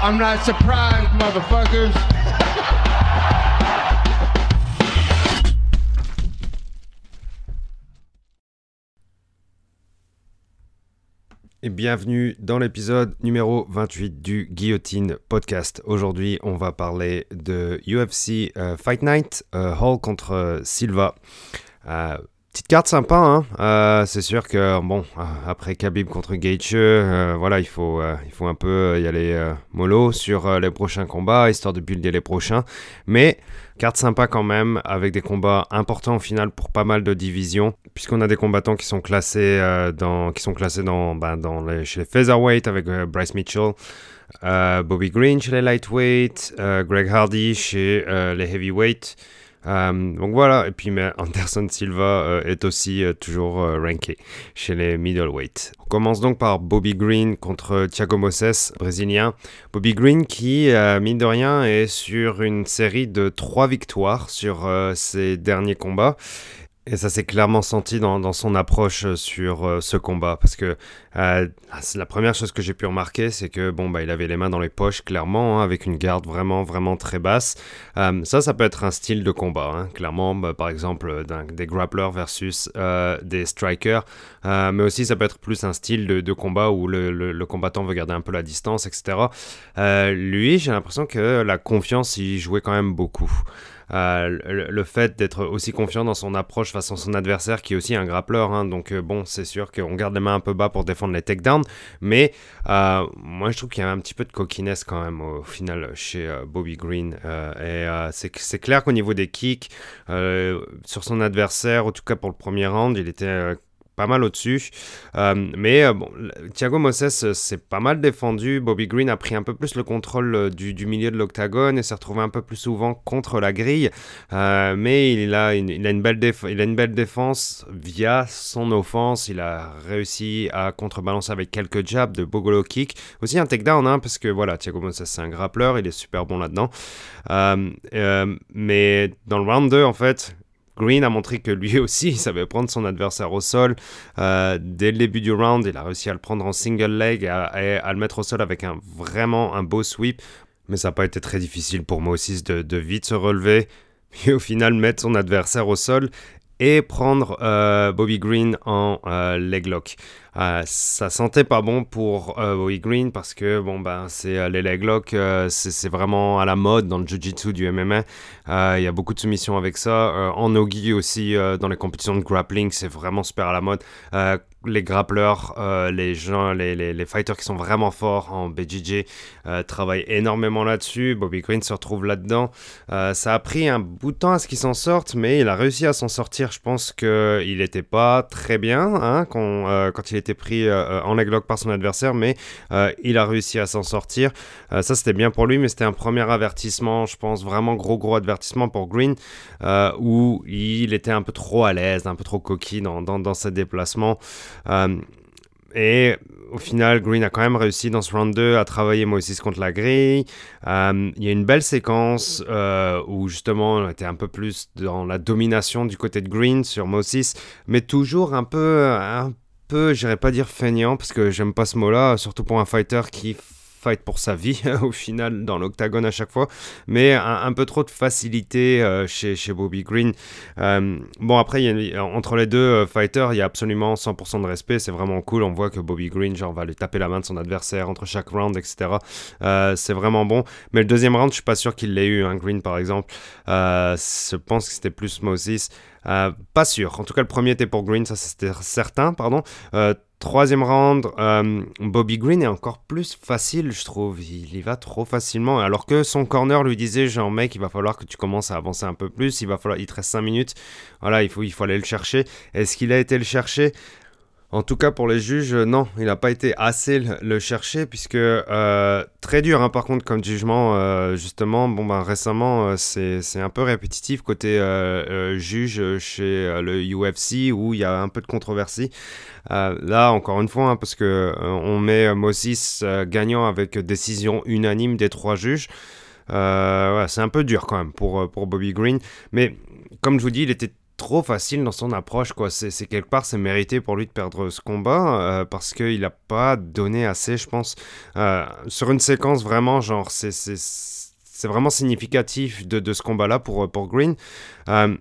I'm not surprised, motherfuckers. Et bienvenue dans l'épisode numéro 28 du Guillotine Podcast. Aujourd'hui, on va parler de UFC euh, Fight Night, euh, Hall contre euh, Silva. Petite carte sympa, hein. Euh, c'est sûr que bon, euh, après Khabib contre Gaethje, euh, voilà, il faut, il faut un peu y aller mollo sur les prochains combats, histoire de builder les prochains. Mais carte sympa quand même, avec des combats importants au final pour pas mal de divisions, puisqu'on a des combattants qui sont classés dans, qui sont classés dans, ben, dans chez les featherweight avec Bryce Mitchell. Bobby Green chez les lightweight, Greg Hardy chez les heavyweight. Euh, donc voilà, et puis Anderson Silva euh, est aussi euh, toujours ranké chez les middleweight. On commence donc par Bobby Green contre Thiago Moses, brésilien. Bobby Green qui, mine de rien, est sur une série de trois victoires sur ses derniers combats. Et ça s'est clairement senti dans, dans son approche euh, sur euh, ce combat. Parce que euh, c'est la première chose que j'ai pu remarquer, c'est que bon, bah, il avait les mains dans les poches, clairement, hein, avec une garde vraiment, vraiment très basse. Ça, ça peut être un style de combat. hein, clairement, bah, par exemple, des grapplers versus des strikers. Mais aussi, ça peut être plus un style de, combat où le, combattant veut garder un peu la distance, etc. Lui, j'ai l'impression que la confiance y jouait quand même beaucoup. Euh, le, fait d'être aussi confiant dans son approche face à son adversaire, qui est aussi un grappleur, hein, donc euh, bon, c'est sûr qu'on garde les mains un peu bas pour défendre les takedowns, mais euh, moi je trouve qu'il y a un petit peu de coquiness quand même au final chez Bobby Green, et c'est clair qu'au niveau des kicks, sur son adversaire, en tout cas pour le premier round, il était pas mal au-dessus. Euh, mais euh, bon, Thiago Moses euh, s'est pas mal défendu. Bobby Green a pris un peu plus le contrôle du, milieu de l'octagone et s'est retrouvé un peu plus souvent contre la grille. Mais il a, une, il, une belle défense via son offense. Il a réussi à contrebalancer avec quelques jabs de Bogolo kick. Aussi un takedown, hein, parce que voilà, Thiago Moses c'est un grappleur, il est super bon là-dedans. Mais dans le round 2, en fait, Green a montré que lui aussi, il savait prendre son adversaire au sol. Euh, dès le début du round, il a réussi à le prendre en single leg et à, le mettre au sol avec un, vraiment un beau sweep. Mais ça n'a pas été très difficile pour Moses de, de vite se relever et au final mettre son adversaire au sol et prendre euh, Bobby Green en euh, leg lock. Euh, ça sentait pas bon pour euh, Bobby Green parce que bon ben c'est euh, les leg lock, euh, c'est vraiment à la mode dans le jiu-jitsu du MMA. Euh, Il y a beaucoup de soumissions avec ça. En nogi aussi dans les compétitions de grappling, c'est vraiment super à la mode. Les grappleurs, les gens, les, les, fighters qui sont vraiment forts en BJJ travaillent énormément là-dessus. Bobby Green se retrouve là-dedans. Ça a pris un bout de temps à ce qu'il s'en sorte, mais il a réussi à s'en sortir. Je pense qu'il n'était pas très bien hein, quand, quand il était pris euh, en leg lock par son adversaire, mais euh, il a réussi à s'en sortir. Euh, ça, c'était bien pour lui, mais c'était un premier avertissement, je pense, vraiment gros, gros avertissement pour Green, euh, où il était un peu trop à l'aise, un peu trop coquille dans, dans, ses déplacements. Euh, et au final, Green a quand même réussi dans ce round 2 à travailler Moses contre la grille. Euh, Il y a une belle séquence euh, où justement on était un peu plus dans la domination du côté de Green sur Moses, mais toujours un peu, peu, j'irais pas dire feignant parce que j'aime pas ce mot-là, surtout pour un fighter qui fight pour sa vie au final dans l'octagone à chaque fois, mais un, peu trop de facilité euh, chez, Bobby Green. Euh, bon après, entre les deux euh, fighters, il y a absolument 100% de respect, c'est vraiment cool, on voit que Bobby Green genre, va lui taper la main de son adversaire entre chaque round, etc. C'est vraiment bon, mais le deuxième round, je suis pas sûr qu'il l'ait eu, hein, Green par exemple. Je pense que c'était plus Moses. Euh, pas sûr. En tout cas, le premier était pour Green, ça c'était certain, pardon. Euh, troisième round, euh, Bobby Green est encore plus facile, je trouve. Il y va trop facilement. Alors que son corner lui disait, genre, mec, il va falloir que tu commences à avancer un peu plus. Il va falloir, il te reste 5 minutes. Voilà, il faut, il faut aller le chercher. Est-ce qu'il a été le chercher? En tout cas, pour les juges, euh, non, il n'a pas été assez le, chercher, puisque euh, très dur, hein, par contre, comme jugement, euh, justement, bon, ben, récemment, euh, c'est un peu répétitif côté juge chez le UFC, où il y a un peu de controversie. Là, encore une fois, hein, parce que on met Moses gagnant avec décision unanime des trois juges. C'est un peu dur quand même pour, pour Bobby Green. Mais comme je vous dis, il était trop facile dans son approche, quoi. C'est quelque part, c'est mérité pour lui de perdre ce combat euh, parce qu'il n'a pas donné assez, je pense, euh, sur une séquence vraiment, genre, c'est vraiment significatif de, de ce combat-là pour, pour Green. Euh,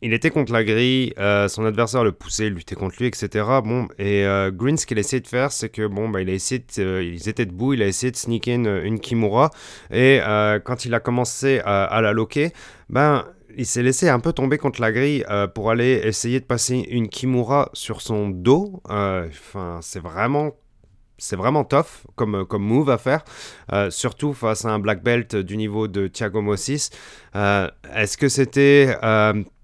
il était contre la grille, son adversaire le poussait, luttait contre lui, etc. Bon, et Green, ce qu'il a essayé de faire, c'est que bon, bah, il a essayé, ils étaient debout, il a essayé de sneaker une, une Kimura, et quand il a commencé à, à la loquer, ben il s'est laissé un peu tomber contre la grille euh, pour aller essayer de passer une Kimura sur son dos. Euh, enfin, c'est vraiment c'est vraiment tough comme, comme move à faire, euh, surtout face à un black belt du niveau de Thiago Mossis. Est-ce que c'était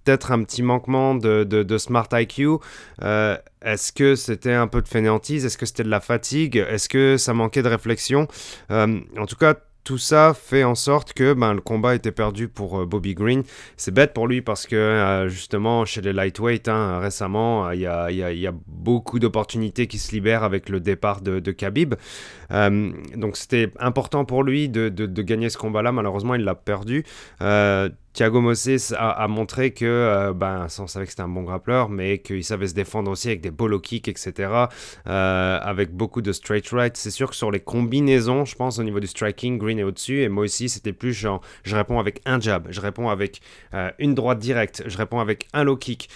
peut-être un petit manquement de, de, smart IQ Est-ce que c'était un peu de fainéantise? Est-ce que c'était de la fatigue? Est-ce que ça manquait de réflexion? En tout cas, tout ça fait en sorte que ben, le combat était perdu pour euh, Bobby Green. C'est bête pour lui parce que euh, justement chez les lightweight, hein, récemment, il y, a, beaucoup d'opportunités qui se libèrent avec le départ de, de Khabib. Euh, donc c'était important pour lui de gagner ce combat-là. Malheureusement, il l'a perdu. Thiago Moses a, montré que, euh, ben, on savait que c'était un bon grappleur, mais qu'il savait se défendre aussi avec des bolo kicks, etc. Euh, avec beaucoup de straight right. C'est sûr que sur les combinaisons, je pense au niveau du striking, Green est au-dessus. Et moi aussi, c'était plus genre, je réponds avec un jab, je réponds avec euh, une droite directe, je réponds avec un low kick.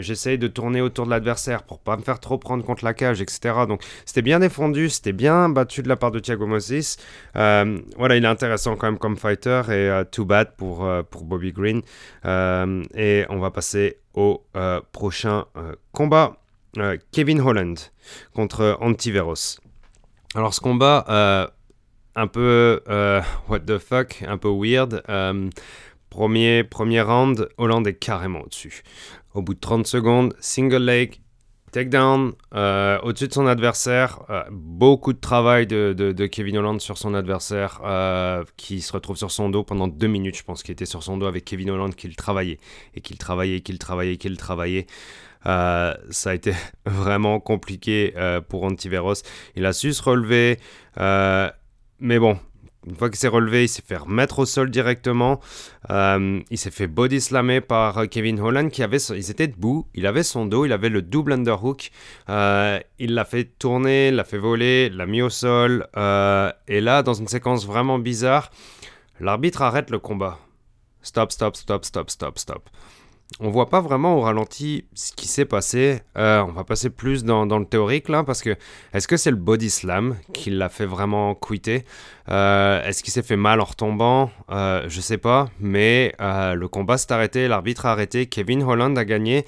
J'essaye de tourner autour de l'adversaire pour pas me faire trop prendre contre la cage, etc. Donc c'était bien défendu, c'était bien battu de la part de Thiago Moses. voilà, il est intéressant quand même comme fighter et too bad pour, pour Bobby Green. Euh, et on va passer au euh, prochain euh, combat. Kevin Holland contre Antiveros. Alors ce combat, un peu what the fuck, un peu weird. premier, premier round, Holland est carrément au-dessus. Au bout de 30 secondes, single leg, Takedown euh, au-dessus de son adversaire. Euh, beaucoup de travail de, Kevin Holland sur son adversaire euh, qui se retrouve sur son dos pendant deux minutes. Je pense qu'il était sur son dos avec Kevin Holland qu'il travaillait et qu'il travaillait, qu'il travaillait, qu'il travaillait. ça a été vraiment compliqué pour Antiveros. Il a su se relever. mais bon, une fois qu'il s'est relevé, il s'est fait remettre au sol directement. Euh, il s'est fait body slammer par euh, Kevin Holland qui avait, ils étaient debout, il avait son dos, il avait le double underhook. Euh, il l'a fait tourner, l'a fait voler, l'a mis au sol. et là, dans une séquence vraiment bizarre, l'arbitre arrête le combat. Stop, stop, stop, stop, stop, stop on voit pas vraiment au ralenti ce qui s'est passé. Euh, on va passer plus dans, le théorique là, parce que est-ce que c'est le body slam qui l'a fait vraiment quitter? Euh, Est-ce qu'il s'est fait mal en retombant? Euh, Je sais pas, mais le combat s'est arrêté, l'arbitre a arrêté, Kevin Holland a gagné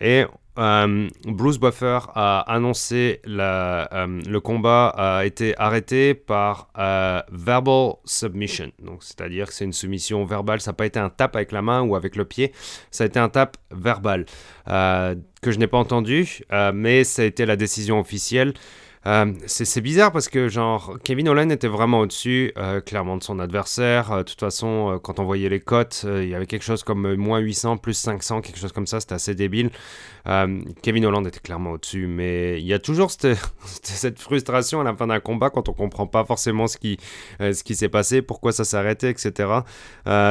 et euh, Bruce Buffer a annoncé euh, le combat a été arrêté par euh, verbal submission. Donc, c'est-à-dire que c'est une soumission verbale. Ça n'a pas été un tap avec la main ou avec le pied. Ça a été un tap verbal que je n'ai pas entendu, mais ça a été la décision officielle. Euh, c'est bizarre parce que genre Kevin Holland était vraiment au-dessus euh, clairement de son adversaire. Euh, de toute façon, quand on voyait les cotes, il y avait quelque chose comme moins 800, plus 500, quelque chose comme ça. C'était assez débile. Kevin Holland était clairement au-dessus, mais il y a toujours cette, frustration à la fin d'un combat quand on comprend pas forcément ce qui, s'est passé, pourquoi ça s'est arrêté, etc.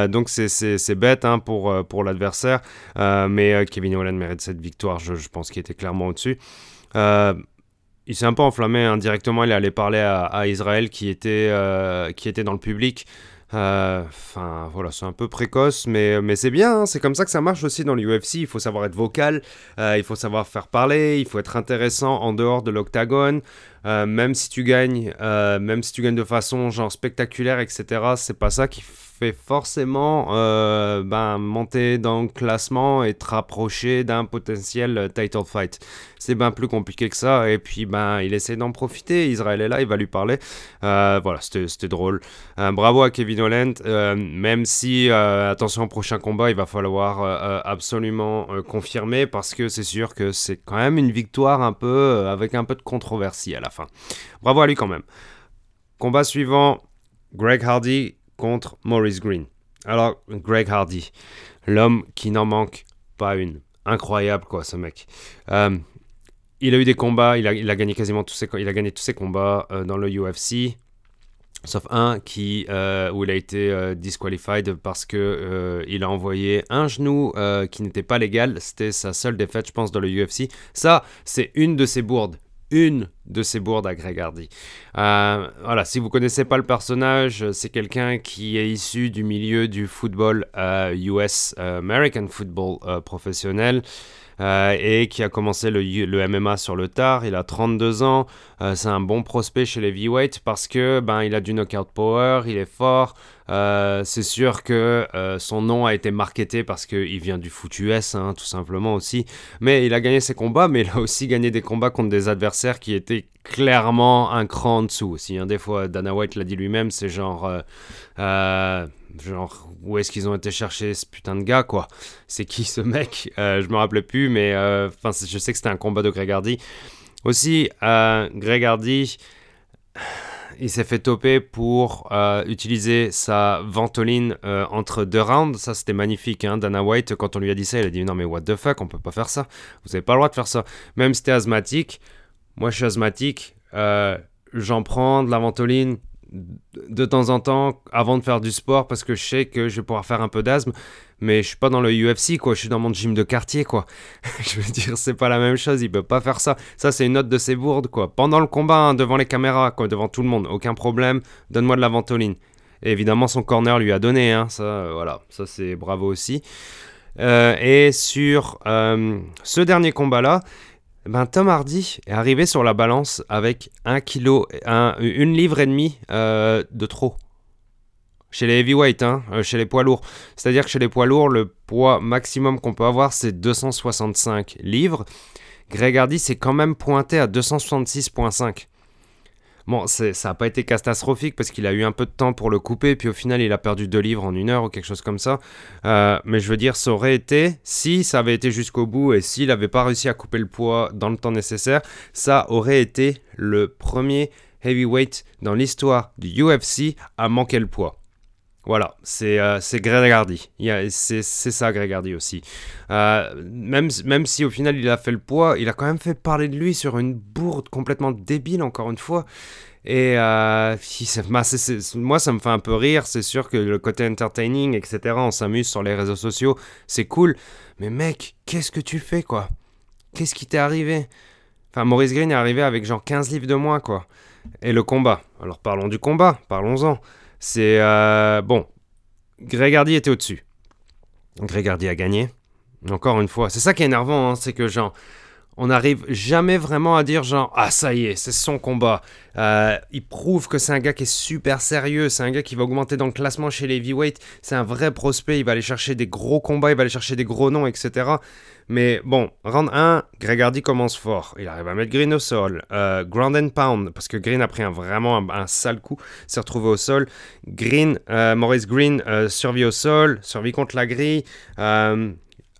donc c'est bête hein, pour, l'adversaire, mais Kevin Holland mérite cette victoire. Je, pense qu'il était clairement au-dessus. Il s'est un peu enflammé indirectement. Il est allé parler à, Israël qui était, euh, qui était dans le public. Euh, enfin, voilà, c'est un peu précoce, mais, mais c'est bien. Hein. c'est comme ça que ça marche aussi dans l'UFC. Il faut savoir être vocal, euh, il faut savoir faire parler, il faut être intéressant en dehors de l'octagone. même si tu gagnes, même si tu gagnes de façon genre spectaculaire, etc. C'est pas ça qui forcément euh, ben, monter dans le classement et te rapprocher d'un potentiel title fight. C'est bien plus compliqué que ça. Et puis, ben, il essaie d'en profiter. Israël est là, il va lui parler. Euh, voilà, c'était drôle. Euh, bravo à Kevin Holland. même si, attention, au prochain combat, il va falloir absolument confirmer parce que c'est sûr que c'est quand même une victoire un peu avec un peu de controversie à la fin. Bravo à lui quand même. Combat suivant, Greg Hardy contre Maurice Green. Alors, Greg Hardy, l'homme qui n'en manque pas une. Incroyable, quoi, ce mec. Euh, il a eu des combats, il a, gagné quasiment tous ses, il a gagné tous ses combats euh, dans le UFC. Sauf un qui, euh, où il a été disqualified parce que il a envoyé un genou qui n'était pas légal. C'était sa seule défaite, je pense, dans le UFC. Ça, c'est une de ses bourdes. Une de ses bourdes à Greg Hardy. Euh, voilà, si vous connaissez pas le personnage, c'est quelqu'un qui est issu du milieu du football euh, US, euh, American football euh, professionnel. Euh, et qui a commencé le, MMA sur le tard. Il a 32 ans. Euh, c'est un bon prospect chez les heavyweights parce que ben il a du knockout power, il est fort. Euh, c'est sûr que son nom a été marketé parce qu'il vient du foot US, hein, tout simplement aussi. Mais il a gagné ses combats, mais il a aussi gagné des combats contre des adversaires qui étaient clairement un cran en dessous aussi. hein. Des fois, Dana White l'a dit lui-même, c'est genre, genre où est-ce qu'ils ont été chercher ce putain de gars quoi? C'est qui ce mec? Euh, Je me rappelais plus, mais euh, enfin, je sais que c'était un combat de Greg Hardy. Aussi, euh, Greg Hardy, il s'est fait toper pour euh, utiliser sa ventoline entre deux rounds. Ça, c'était magnifique. Hein. Dana White, quand on lui a dit ça, il a dit non, mais what the fuck, on peut pas faire ça. Vous avez pas le droit de faire ça. Même si t'es asthmatique, moi je suis asthmatique, j'en prends de la ventoline de temps en temps avant de faire du sport parce que je sais que je vais pouvoir faire un peu d'asthme. Mais je suis pas dans le UFC, quoi. Je suis dans mon gym de quartier, quoi. je veux dire, c'est pas la même chose. Il peut pas faire ça. Ça, c'est une note de ses bourdes, quoi. Pendant le combat, hein, devant les caméras, devant tout le monde. Aucun problème. Donne-moi de la ventoline. Évidemment, son corner lui a donné, hein. Ça, euh, voilà. Ça, c'est bravo aussi. Euh, et sur euh, ce dernier combat-là, ben, Tom Hardy est arrivé sur la balance avec un kilo, un, une livre et demie euh, de trop. Chez les heavyweights, hein, euh, chez les poids lourds. C'est-à-dire que chez les poids lourds, le poids maximum qu'on peut avoir, c'est 265 livres. Greg Hardy s'est quand même pointé à 266,5. Bon, ça n'a pas été catastrophique parce qu'il a eu un peu de temps pour le couper, puis au final, il a perdu 2 livres en une heure ou quelque chose comme ça. Euh, mais je veux dire, ça aurait été, si ça avait été jusqu'au bout et s'il n'avait pas réussi à couper le poids dans le temps nécessaire, ça aurait été le premier heavyweight dans l'histoire du UFC à manquer le poids. Voilà, c'est euh, Greg Hardy. C'est ça, Greg Hardy aussi. Euh, même, même si au final il a fait le poids, il a quand même fait parler de lui sur une bourde complètement débile, encore une fois. Et euh, bah, moi, ça me fait un peu rire. C'est sûr que le côté entertaining, etc., on s'amuse sur les réseaux sociaux, c'est cool. Mais mec, qu'est-ce que tu fais, quoi? Qu'est-ce qui t'est arrivé? Enfin, Maurice Green est arrivé avec genre 15 livres de moins, quoi. Et le combat. Alors parlons du combat, parlons-en. C'est. euh, bon. Greg était au-dessus. Greg a gagné. Encore une fois. C'est ça qui est énervant, hein, c'est que genre. On n'arrive jamais vraiment à dire genre ah ça y est c'est son combat. Euh, il prouve que c'est un gars qui est super sérieux, c'est un gars qui va augmenter dans le classement chez les heavyweights, c'est un vrai prospect, il va aller chercher des gros combats, il va aller chercher des gros noms, etc. Mais bon, round 1, Greg Hardy commence fort. Il arrive à mettre Green au sol. Euh, ground and pound, parce que Green a pris un, vraiment un, un sale coup, s'est retrouvé au sol. Green, euh, Maurice Green euh, survit au sol, survit contre la grille.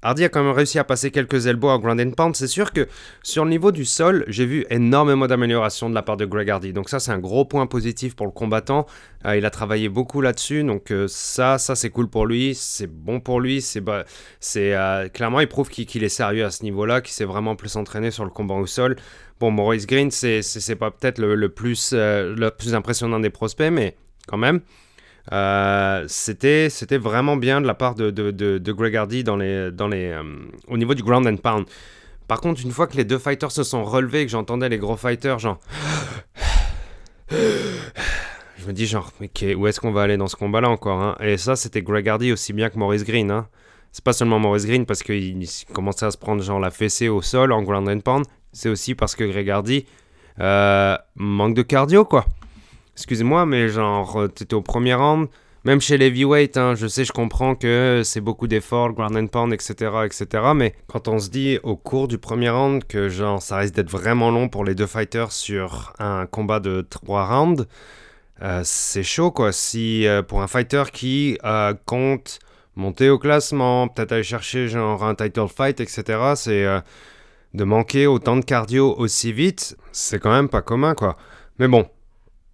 Hardy a quand même réussi à passer quelques elbows à ground and pound. C'est sûr que sur le niveau du sol, j'ai vu énormément d'amélioration de la part de Greg Hardy. Donc ça, c'est un gros point positif pour le combattant. Euh, il a travaillé beaucoup là-dessus. Donc euh, ça, ça c'est cool pour lui. C'est bon pour lui. C'est euh, clairement, il prouve qu'il est sérieux à ce niveau-là, qu'il s'est vraiment plus entraîné sur le combat au sol. Bon, Maurice Green, c'est pas peut-être le plus impressionnant des prospects, mais quand même. Euh, c'était vraiment bien de la part de, de, de, Greg Hardy dans les, dans les, euh, au niveau du ground and pound. Par contre, une fois que les deux fighters se sont relevés, que j'entendais les gros fighters, genre. Je me dis, genre, qu'est- où est-ce qu'on va aller dans ce combat-là encore hein? Et ça, c'était Greg Hardy aussi bien que Maurice Green. Hein c'est pas seulement Maurice Green parce qu'il commençait à se prendre genre la fessée au sol en ground and pound. C'est aussi parce que Greg Hardy euh, manque de cardio, quoi. Excusez-moi, mais genre, euh, t'étais au premier round. Même chez les heavyweight, hein, je sais, je comprends que c'est beaucoup d'efforts, le ground and pound, etc., etc. Mais quand on se dit au cours du premier round que genre ça risque d'être vraiment long pour les deux fighters sur un combat de trois rounds, euh, c'est chaud quoi. Si euh, pour un fighter qui compte monter au classement, peut-être aller chercher genre un title fight, etc., c'est de manquer autant de cardio aussi vite, c'est quand même pas commun quoi. Mais bon,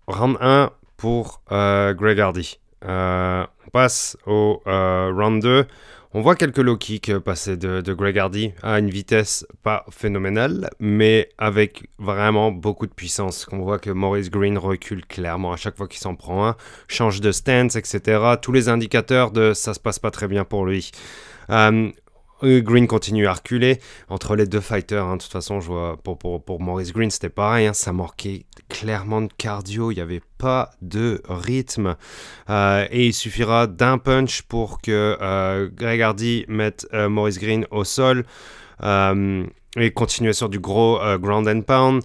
round 1 pour euh, Greg Hardy. Euh, on passe au euh, round 2. On voit quelques low kicks passer de, Greg Hardy à une vitesse pas phénoménale, mais avec vraiment beaucoup de puissance. On voit que Maurice Green recule clairement à chaque fois qu'il s'en prend un, change de stance, etc. Tous les indicateurs de ça se passe pas très bien pour lui. Green continue à reculer entre les deux fighters. Hein. De toute façon, je vois pour, pour, Maurice Green, c'était pareil. Hein. Ça manquait clairement de cardio. Il n'y avait pas de rythme. Euh, et il suffira d'un punch pour que euh, Greg Hardy mette Maurice Green au sol et continuer sur du gros ground and pound.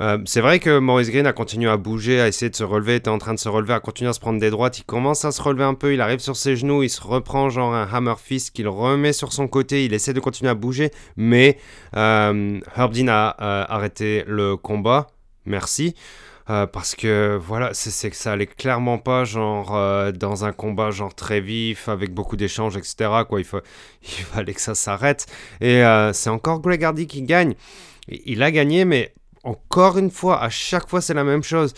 Euh, c'est vrai que Maurice Green a continué à bouger, à essayer de se relever, était en train de se relever, à continuer à se prendre des droites. Il commence à se relever un peu, il arrive sur ses genoux, il se reprend genre un hammer fist qu'il remet sur son côté, il essaie de continuer à bouger, mais euh, Herb Dean a euh, arrêté le combat. Merci. parce que voilà, c'est que ça allait clairement pas genre dans un combat genre très vif avec beaucoup d'échanges, etc. Quoi, il, faut, il fallait que ça s'arrête. Et c'est encore Greg Hardy qui gagne. Il a gagné, mais encore une fois, à chaque fois, c'est la même chose.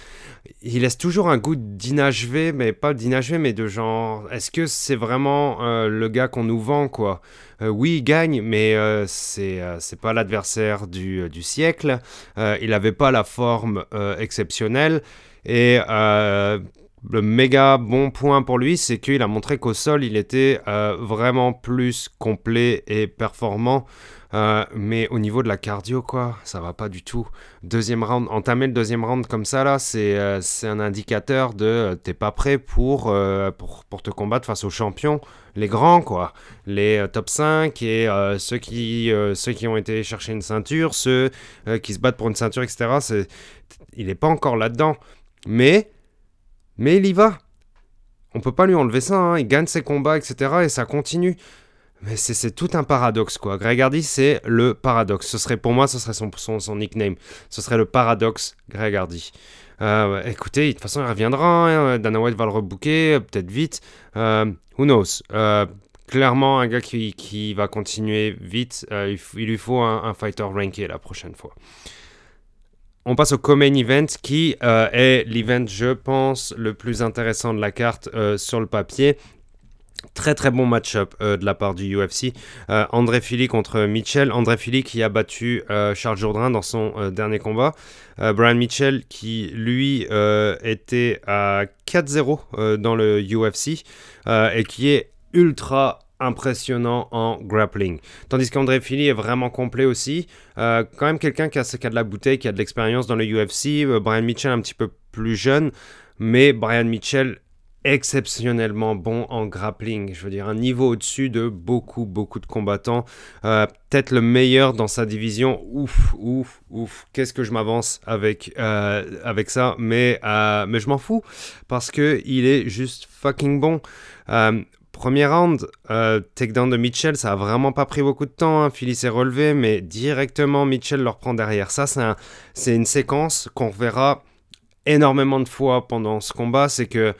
Il laisse toujours un goût d'inachevé, mais pas d'inachevé, mais de genre, est-ce que c'est vraiment euh, le gars qu'on nous vend, quoi? Euh, Oui, il gagne, mais euh, c'est c'est pas l'adversaire du, du, siècle. il n'avait pas la forme exceptionnelle. Et le méga bon point pour lui, c'est qu'il a montré qu'au sol, il était vraiment plus complet et performant. Euh, mais au niveau de la cardio, quoi, ça va pas du tout. Deuxième round, entamer le deuxième round comme ça, là, c'est euh, un indicateur de euh, t'es pas prêt pour, pour, pour, te combattre face aux champions, les grands, quoi. Les top 5 et ceux, qui, ceux qui ont été chercher une ceinture, ceux qui se battent pour une ceinture, etc. Il est pas encore là-dedans. Mais, mais il y va. On peut pas lui enlever ça, hein. il gagne ses combats, etc. Et ça continue. Mais c'est tout un paradoxe, quoi. Greg Hardy, c'est le paradoxe. Ce serait, pour moi, ce serait son, son, nickname. Ce serait le paradoxe Greg Hardy. Euh, écoutez, de toute façon, il reviendra. Hein. Dana White va le rebooker, peut-être vite. Euh, who knows? Euh, Clairement, un gars qui, qui va continuer vite. Il, lui faut un, fighter ranké la prochaine fois. On passe au Common Event qui est l'event, je pense, le plus intéressant de la carte sur le papier. Très très bon match-up euh, de la part du UFC. Euh, André Philly contre Mitchell. André Philly qui a battu euh, Charles Jourdain dans son dernier combat. Brian Mitchell qui lui était à 4-0 dans le UFC et qui est ultra impressionnant en grappling. Tandis qu'André Philly est vraiment complet aussi. quand même quelqu'un qui a, qui a de la bouteille, qui a de l'expérience dans le UFC. Brian Mitchell un petit peu plus jeune. Mais Brian Mitchell exceptionnellement bon en grappling. Je veux dire, un niveau au-dessus de beaucoup, beaucoup de combattants. Euh, peut-être le meilleur dans sa division. Ouf, ouf, ouf. Qu'est-ce que je m'avance avec, euh, avec ça? Mais, euh, mais je m'en fous parce que il est juste fucking bon. Premier round, takedown de Mitchell, ça a vraiment pas pris beaucoup de temps. Hein. Philly s'est relevé, mais directement Mitchell le reprend derrière. Ça, c'est une séquence qu'on verra énormément de fois pendant ce combat. C'est que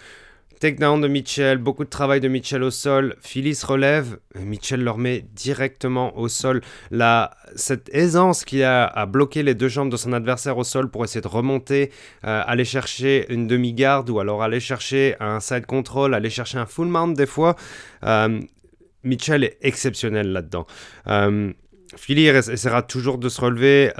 Takedown de Mitchell, beaucoup de travail de Mitchell au sol. Philly se relève, Mitchell le remet directement au sol. La, cette aisance qu'il a à bloquer les deux jambes de son adversaire au sol pour essayer de remonter, euh, aller chercher une demi-garde ou alors aller chercher un side control, aller chercher un full mount des fois. Euh, Mitchell est exceptionnel là-dedans. Euh, Philly essaiera toujours de se relever.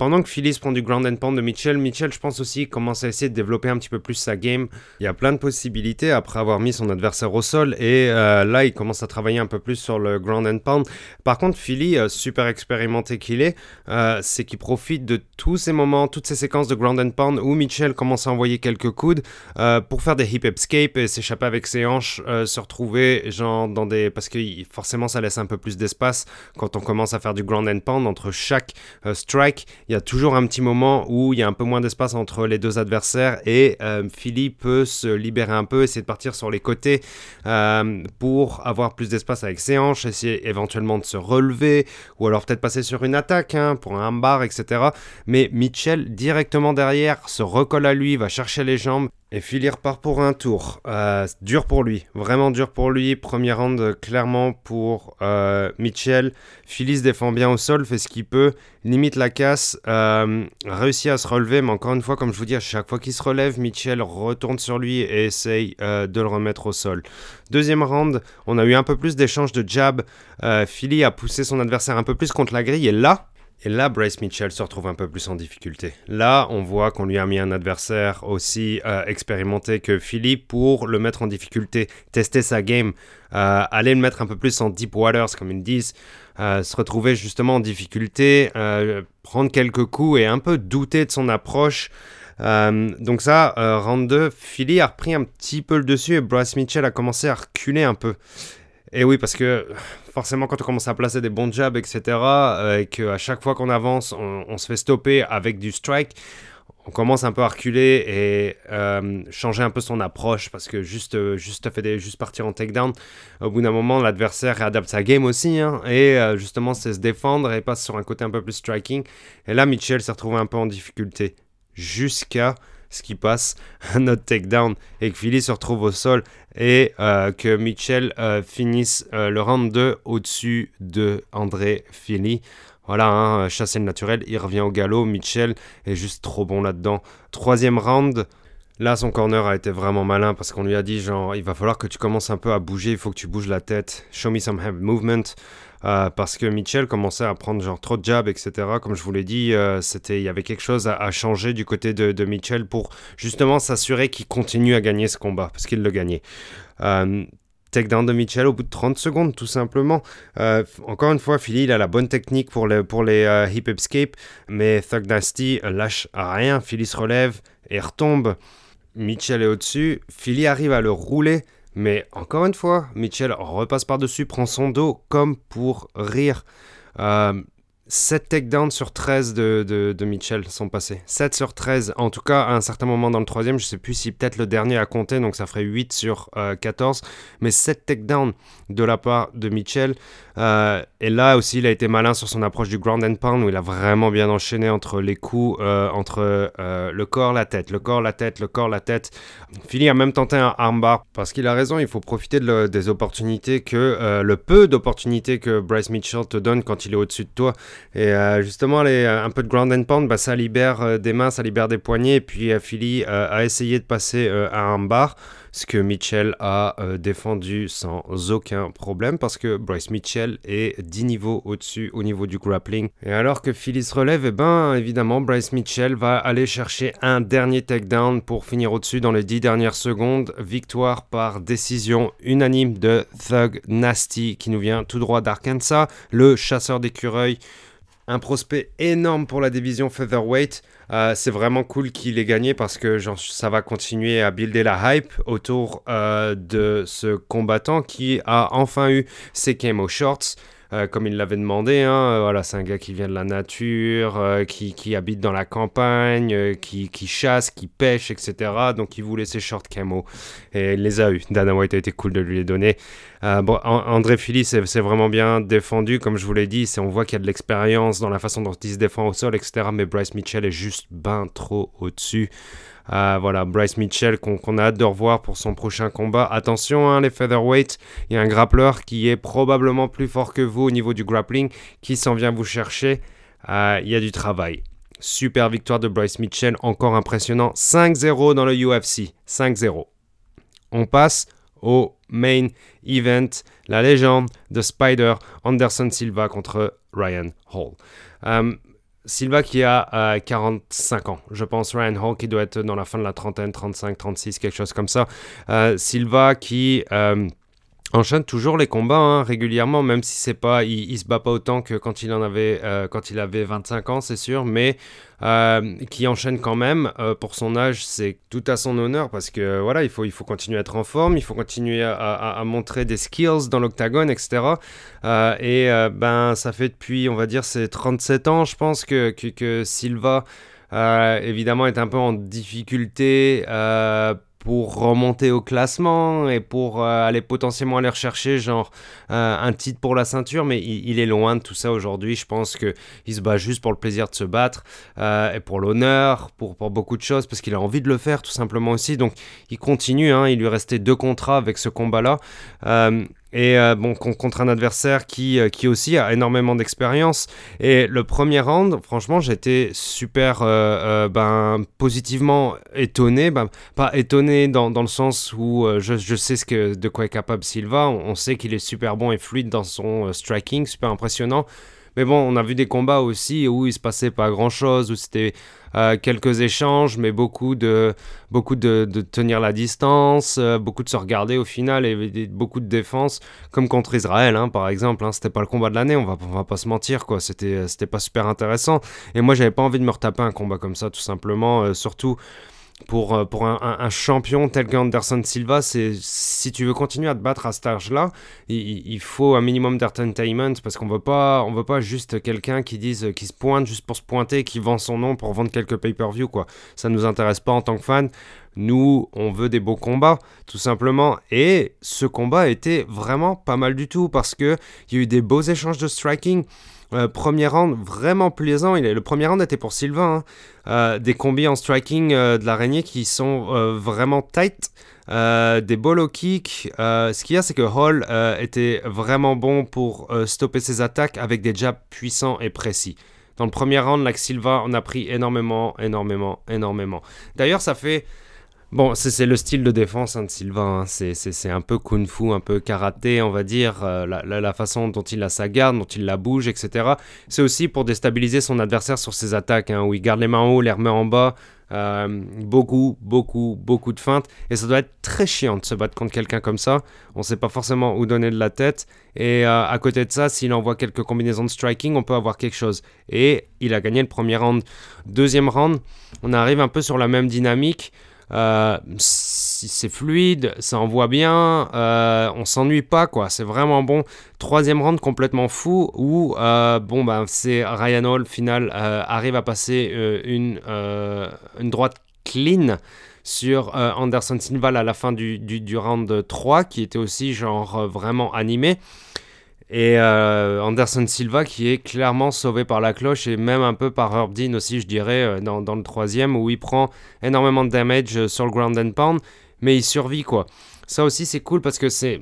Pendant que Phillies prend du ground and pound de Mitchell, Mitchell, je pense aussi, commence à essayer de développer un petit peu plus sa game. Il y a plein de possibilités après avoir mis son adversaire au sol et euh, là, il commence à travailler un peu plus sur le ground and pound. Par contre, Philly, euh, super expérimenté qu'il est, euh, c'est qu'il profite de tous ces moments, toutes ces séquences de ground and pound où Mitchell commence à envoyer quelques coudes pour faire des hip escape et s'échapper avec ses hanches, se retrouver genre dans des... Parce que forcément, ça laisse un peu plus d'espace quand on commence à faire du ground and pound entre chaque strike il y a toujours un petit moment où il y a un peu moins d'espace entre les deux adversaires et euh, Philippe peut se libérer un peu, essayer de partir sur les côtés euh, pour avoir plus d'espace avec ses hanches, essayer éventuellement de se relever ou alors peut-être passer sur une attaque hein, pour un bar, etc. Mais Mitchell directement derrière se recolle à lui, va chercher les jambes Et Philly repart pour un tour. Euh, dur pour lui, vraiment dur pour lui. Premier round clairement pour euh, Mitchell. Philly se défend bien au sol, fait ce qu'il peut, limite la casse, euh, réussit à se relever, mais encore une fois, comme je vous dis, à chaque fois qu'il se relève, Mitchell retourne sur lui et essaye de le remettre au sol. Deuxième round, on a eu un peu plus d'échanges de jab. Philly a poussé son adversaire un peu plus contre la grille et là, et là, Bryce Mitchell se retrouve un peu plus en difficulté. Là, on voit qu'on lui a mis un adversaire aussi euh, expérimenté que Philippe pour le mettre en difficulté, tester sa game, euh, aller le mettre un peu plus en deep waters, comme ils disent, euh, se retrouver justement en difficulté, prendre quelques coups et un peu douter de son approche. donc ça, round 2, Philly a repris un petit peu le dessus et Bryce Mitchell a commencé à reculer un peu. Et oui, parce que forcément, quand on commence à placer des bons jabs, etc., euh, et qu'à chaque fois qu'on avance, on, se fait stopper avec du strike, on commence un peu à reculer et euh, changer un peu son approche parce que juste, euh, juste, fait des, juste partir en takedown, au bout d'un moment, l'adversaire réadapte sa game aussi hein, et justement, c'est se défendre et passe sur un côté un peu plus striking. Et là, Mitchell s'est retrouvé un peu en difficulté jusqu'à ce qui passe un autre takedown et que Philly se retrouve au sol et euh, que Mitchell euh, finisse euh, le round 2 au-dessus de André Philly. Voilà, hein, chasser le naturel, il revient au galop. Mitchell est juste trop bon là-dedans. Troisième round, Là, son corner a été vraiment malin parce qu'on lui a dit genre, il va falloir que tu commences un peu à bouger, il faut que tu bouges la tête. Show me some head movement. Euh, parce que Mitchell commençait à prendre genre trop de jabs, etc. Comme je vous l'ai dit, euh, c'était, il y avait quelque chose à, changer du côté de, Mitchell pour justement s'assurer qu'il continue à gagner ce combat, parce qu'il le gagnait. Euh, takedown de Mitchell au bout de 30 secondes, tout simplement. encore une fois, Philly, il a la bonne technique pour les, pour les hip escape, mais Thug Nasty lâche rien. Philly se relève et retombe. Mitchell est au-dessus. Philly arrive à le rouler. Mais encore une fois, Mitchell repasse par-dessus, prend son dos comme pour rire. Euh, 7 takedowns sur 13 de, de, Mitchell sont passés. 7 sur 13. En tout cas, à un certain moment dans le troisième, je sais plus si peut-être le dernier a compté, donc ça ferait 8 sur 14. Euh, Mais 7 takedowns de la part de Mitchell. Euh, et là aussi, il a été malin sur son approche du ground and pound, où il a vraiment bien enchaîné entre les coups, euh, entre le corps, la tête, le corps, la tête, le corps, la tête. Philly a même tenté un armbar, parce qu'il a raison, il faut profiter de des opportunités que, le peu d'opportunités que Bryce Mitchell te donne quand il est au-dessus de toi. Et euh, justement, euh, un peu de ground and pound, bah, ça libère euh, des mains, ça libère des poignets. Et puis Philly a essayé de passer à un bar, ce que Mitchell a défendu sans aucun problème parce que Bryce Mitchell est 10 niveaux au-dessus au niveau du grappling. Et alors que Philly se relève, et eh ben, évidemment, Bryce Mitchell va aller chercher un dernier takedown pour finir au-dessus dans les 10 dernières secondes. Victoire par décision unanime de Thug Nasty qui nous vient tout droit d'Arkansas, le chasseur d'écureuils un prospect énorme pour la division featherweight. Euh, c'est vraiment cool qu'il ait gagné parce que ça va continuer à builder la hype autour euh, de ce combattant qui a enfin eu ses camo shorts. Euh, comme il l'avait demandé. Hein. Voilà, c'est un gars qui vient de la nature, qui, qui, habite dans la campagne, qui, qui, chasse, qui pêche, etc. Donc il voulait ses shorts camo et il les a eu. Dana White a été cool de lui les donner. Euh, bon, André Philly c'est vraiment bien défendu, comme je vous l'ai dit. On voit qu'il y a de l'expérience dans la façon dont il se défend au sol, etc. Mais Bryce Mitchell est juste ben trop au-dessus. Euh, voilà, Bryce Mitchell qu'on a hâte de revoir pour son prochain combat. Attention, hein, les featherweight, il y a un grappleur qui est probablement plus fort que vous au niveau du grappling, qui s'en vient vous chercher. Euh, il y a du travail. Super victoire de Bryce Mitchell, encore impressionnant. 5-0 dans le UFC. 5-0. On passe au main event, la légende de Spider Anderson Silva contre Ryan Hall. Euh, Silva qui a 45 ans, je pense. Ryan Hall qui doit être dans la fin de la trentaine, 35, 36, quelque chose comme ça. Euh, Silva qui euh, enchaîne toujours les combats hein, régulièrement, même si c'est pas, il, se bat pas autant que quand il en avait, euh, quand il avait 25 ans, c'est sûr, mais euh, qui enchaîne quand même euh, pour son âge, c'est tout à son honneur parce que voilà, il faut, il faut continuer à être en forme, il faut continuer à, à, montrer des skills dans l'octagone, etc. et ben, ça fait depuis, on va dire, c'est 37 ans, je pense que, que, que Silva évidemment est un peu en difficulté pour remonter au classement et pour euh, aller potentiellement aller rechercher genre euh, un titre pour la ceinture mais il, est loin de tout ça aujourd'hui. Je pense que il se bat juste pour le plaisir de se battre euh, et pour l'honneur pour, beaucoup de choses parce qu'il a envie de le faire tout simplement aussi. Donc il continue hein, il lui restait deux contrats avec ce combat là et euh, bon, contre un adversaire qui, euh, qui aussi a énormément d'expérience. Et le premier round, franchement, j'étais super euh, ben, positivement étonné. Ben, pas étonné dans, dans, le sens où je, je, sais ce que, de quoi est capable Silva. On, sait qu'il est super bon et fluide dans son striking, super impressionnant. Mais bon, on a vu des combats aussi où il se passait pas grand chose, où c'était euh, quelques échanges, mais beaucoup de, beaucoup de, tenir la distance, euh, beaucoup de se regarder au final et, beaucoup de défense, comme contre Israël, hein, par exemple. Hein, c'était pas le combat de l'année, on va, on va pas se mentir, quoi. C'était, c'était pas super intéressant. Et moi, j'avais pas envie de me retaper un combat comme ça, tout simplement. Euh, surtout pour, euh, pour un, champion tel qu'Anderson Silva, si tu veux continuer à te battre à cet âge-là, il, faut un minimum d'entertainment parce qu'on veut pas on veut pas juste quelqu'un qui dise qui se pointe juste pour se pointer, qui vend son nom pour vendre quelques pay-per-view quoi. Ça nous intéresse pas en tant que fan. Nous, on veut des beaux combats, tout simplement. Et ce combat était vraiment pas mal du tout parce que il y a eu des beaux échanges de striking. Euh, premier round vraiment plaisant. Il est, le premier round était pour Sylvain. Hein. Euh, des combis en striking euh, de l'araignée qui sont vraiment tight. des bolo kicks. ce qu'il y a, c'est que Hall était vraiment bon pour stopper ses attaques avec des jabs puissants et précis. Dans le premier round, là, Silva en a pris énormément, énormément, énormément. D'ailleurs, ça fait Bon, c'est le style de défense hein, de Sylvain. Hein. C'est un peu kung fu, un peu karaté, on va dire. Euh, la, façon dont il a sa garde, dont il la bouge, etc. C'est aussi pour déstabiliser son adversaire sur ses attaques, hein, où il garde les mains en haut, les remet en bas. Euh, beaucoup, beaucoup, beaucoup de feintes. Et ça doit être très chiant de se battre contre quelqu'un comme ça. On ne sait pas forcément où donner de la tête. Et euh, à côté de ça, s'il envoie quelques combinaisons de striking, on peut avoir quelque chose. Et il a gagné le premier round. Deuxième round, on arrive un peu sur la même dynamique. Euh, c'est fluide, ça envoie bien, euh, on s'ennuie pas quoi, c'est vraiment bon. Troisième round complètement fou où euh, bon ben c'est Ryan Hall final arrive à passer une, une droite clean sur Anderson Silva à la fin du, du, du, round 3 qui était aussi genre vraiment animé. Et euh, Anderson Silva qui est clairement sauvé par la cloche et même un peu par Herb Dean aussi, je dirais, euh, dans, dans, le troisième où il prend énormément de damage euh, sur le ground and pound, mais il survit quoi. Ça aussi c'est cool parce que c'est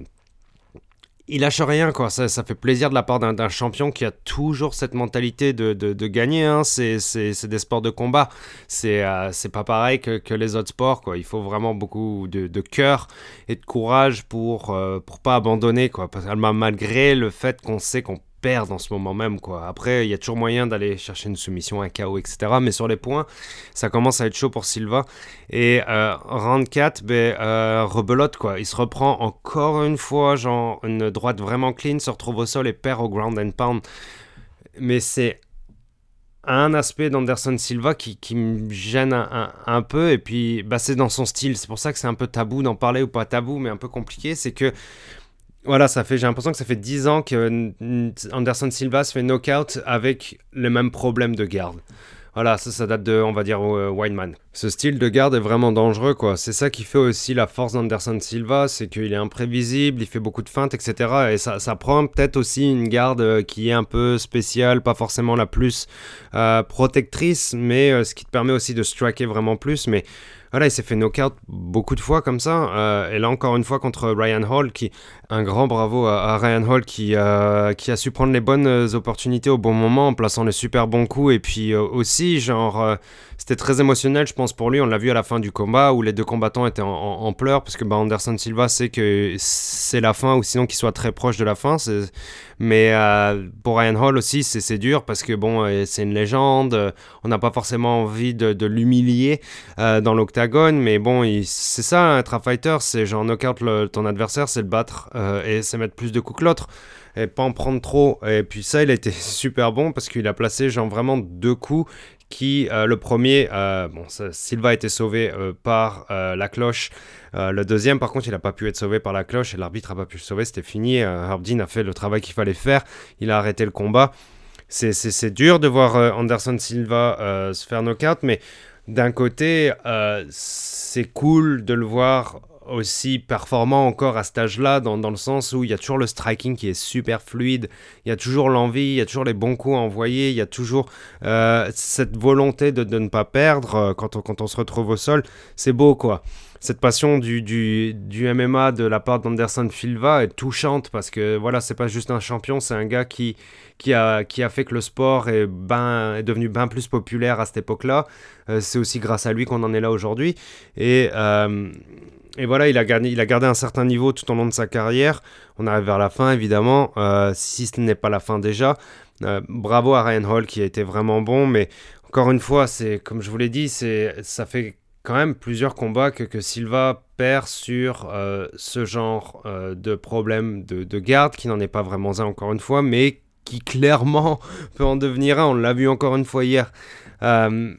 il lâche rien, quoi. Ça, ça fait plaisir de la part d'un champion qui a toujours cette mentalité de, de, gagner. Hein. C'est des sports de combat. C'est euh, pas pareil que, que, les autres sports, quoi. Il faut vraiment beaucoup de, de cœur et de courage pour, euh, pour pas abandonner, quoi. Parce malgré le fait qu'on sait qu'on perdre en ce moment même. Quoi. Après, il y a toujours moyen d'aller chercher une soumission, un KO, etc. Mais sur les points, ça commence à être chaud pour Silva. Et euh, round 4, ben, euh, rebelote. Quoi. Il se reprend encore une fois, genre une droite vraiment clean, se retrouve au sol et perd au ground and pound. Mais c'est un aspect d'Anderson Silva qui, qui, me gêne un, un, peu. Et puis, bah, c'est dans son style. C'est pour ça que c'est un peu tabou d'en parler ou pas tabou, mais un peu compliqué. C'est que voilà, ça fait, j'ai l'impression que ça fait 10 ans que Anderson Silva se fait knockout avec le même problème de garde. Voilà, ça, ça date de, on va dire, euh. Ce style de garde est vraiment dangereux, quoi. C'est ça qui fait aussi la force d'Anderson Silva, c'est qu'il est imprévisible, il fait beaucoup de feintes, etc. Et ça, ça prend peut-être aussi une garde euh, qui est un peu spéciale, pas forcément la plus euh, protectrice, mais ce qui te permet aussi de striker vraiment plus. Mais voilà, il s'est fait knockout beaucoup de fois comme ça. Euh, et là, encore une fois, contre Ryan Hall, qui, un grand bravo à, Ryan Hall qui, euh, qui a su prendre les bonnes opportunités au bon moment en plaçant les super bons coups. Et puis euh, aussi, genre, c'était très émotionnel, je pense, pour lui. On l'a vu à la fin du combat où les deux combattants étaient en, pleurs parce que bah, Anderson Silva sait que c'est la fin ou sinon qu'il soit très proche de la fin. Mais pour Ryan Hall aussi, c'est dur parce que bon, c'est une légende. On n'a pas forcément envie de, l'humilier dans l'octave mais bon, c'est ça, être un fighter, c'est genre knockout le, ton adversaire, c'est le battre euh, et c'est mettre plus de coups que l'autre et pas en prendre trop. Et puis ça, il a été super bon parce qu'il a placé genre vraiment deux coups qui, euh, le premier, euh, bon, Silva a été sauvé par la cloche. le deuxième, par contre, il n'a pas pu être sauvé par la cloche et l'arbitre n'a pas pu le sauver, c'était fini. Harbdin a fait le travail qu'il fallait faire, il a arrêté le combat. C'est dur de voir Anderson Silva se faire knockout, mais d'un côté, euh, c'est cool de le voir aussi performant encore à cet âge-là, dans, dans, le sens où il y a toujours le striking qui est super fluide, il y a toujours l'envie, il y a toujours les bons coups à envoyer, il y a toujours euh, cette volonté de, de, ne pas perdre euh, quand, on, quand on se retrouve au sol. C'est beau, quoi cette passion du, du, du, MMA de la part d'Anderson Silva est touchante parce que voilà, c'est pas juste un champion, c'est un gars qui, qui, a, qui a fait que le sport est, ben, est devenu bien plus populaire à cette époque-là. Euh, c'est aussi grâce à lui qu'on en est là aujourd'hui. Et, et voilà, il a, gardé, un certain niveau tout au long de sa carrière. On arrive vers la fin, évidemment, euh, si ce n'est pas la fin déjà. bravo à Ryan Hall qui a été vraiment bon, mais encore une fois, c'est comme je vous l'ai dit, ça fait quand même plusieurs combats que, Silva perd sur euh, ce genre euh, de problème de, de, garde, qui n'en est pas vraiment un encore une fois, mais qui clairement peut en devenir un. On l'a vu encore une fois hier. Euh,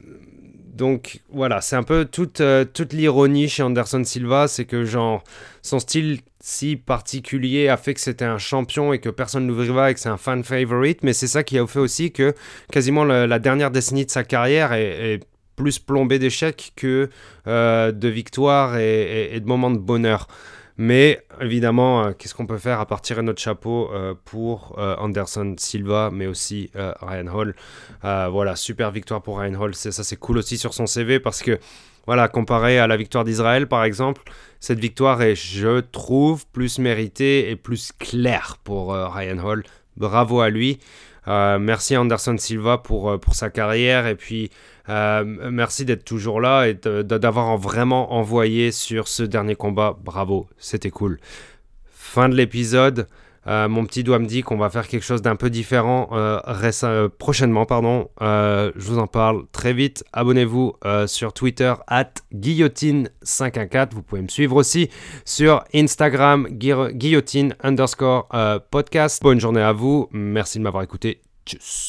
donc voilà, c'est un peu toute, toute l'ironie chez Anderson Silva, c'est que genre son style si particulier a fait que c'était un champion et que personne n'ouvrira et que c'est un fan favorite, mais c'est ça qui a fait aussi que quasiment la, dernière décennie de sa carrière est, plus plombé d'échecs que euh, de victoires et, de moments de bonheur. Mais évidemment, euh, qu'est-ce qu'on peut faire à partir de notre chapeau euh, pour Anderson Silva, mais aussi Ryan Hall. voilà, super victoire pour Ryan Hall. Ça, c'est cool aussi sur son CV parce que, voilà, comparé à la victoire d'Israël, par exemple, cette victoire est, je trouve, plus méritée et plus claire pour Ryan Hall. Bravo à lui. Merci Anderson Silva pour, pour sa carrière et puis euh, merci d'être toujours là et d'avoir vraiment envoyé sur ce dernier combat. Bravo, c'était cool. Fin de l'épisode. Euh, mon petit doigt me dit qu'on va faire quelque chose d'un peu différent euh, prochainement. Pardon. je vous en parle très vite. Abonnez-vous sur Twitter at guillotine514. Vous pouvez me suivre aussi sur Instagram guillotine underscore podcast. Bonne journée à vous. Merci de m'avoir écouté. Tchuss.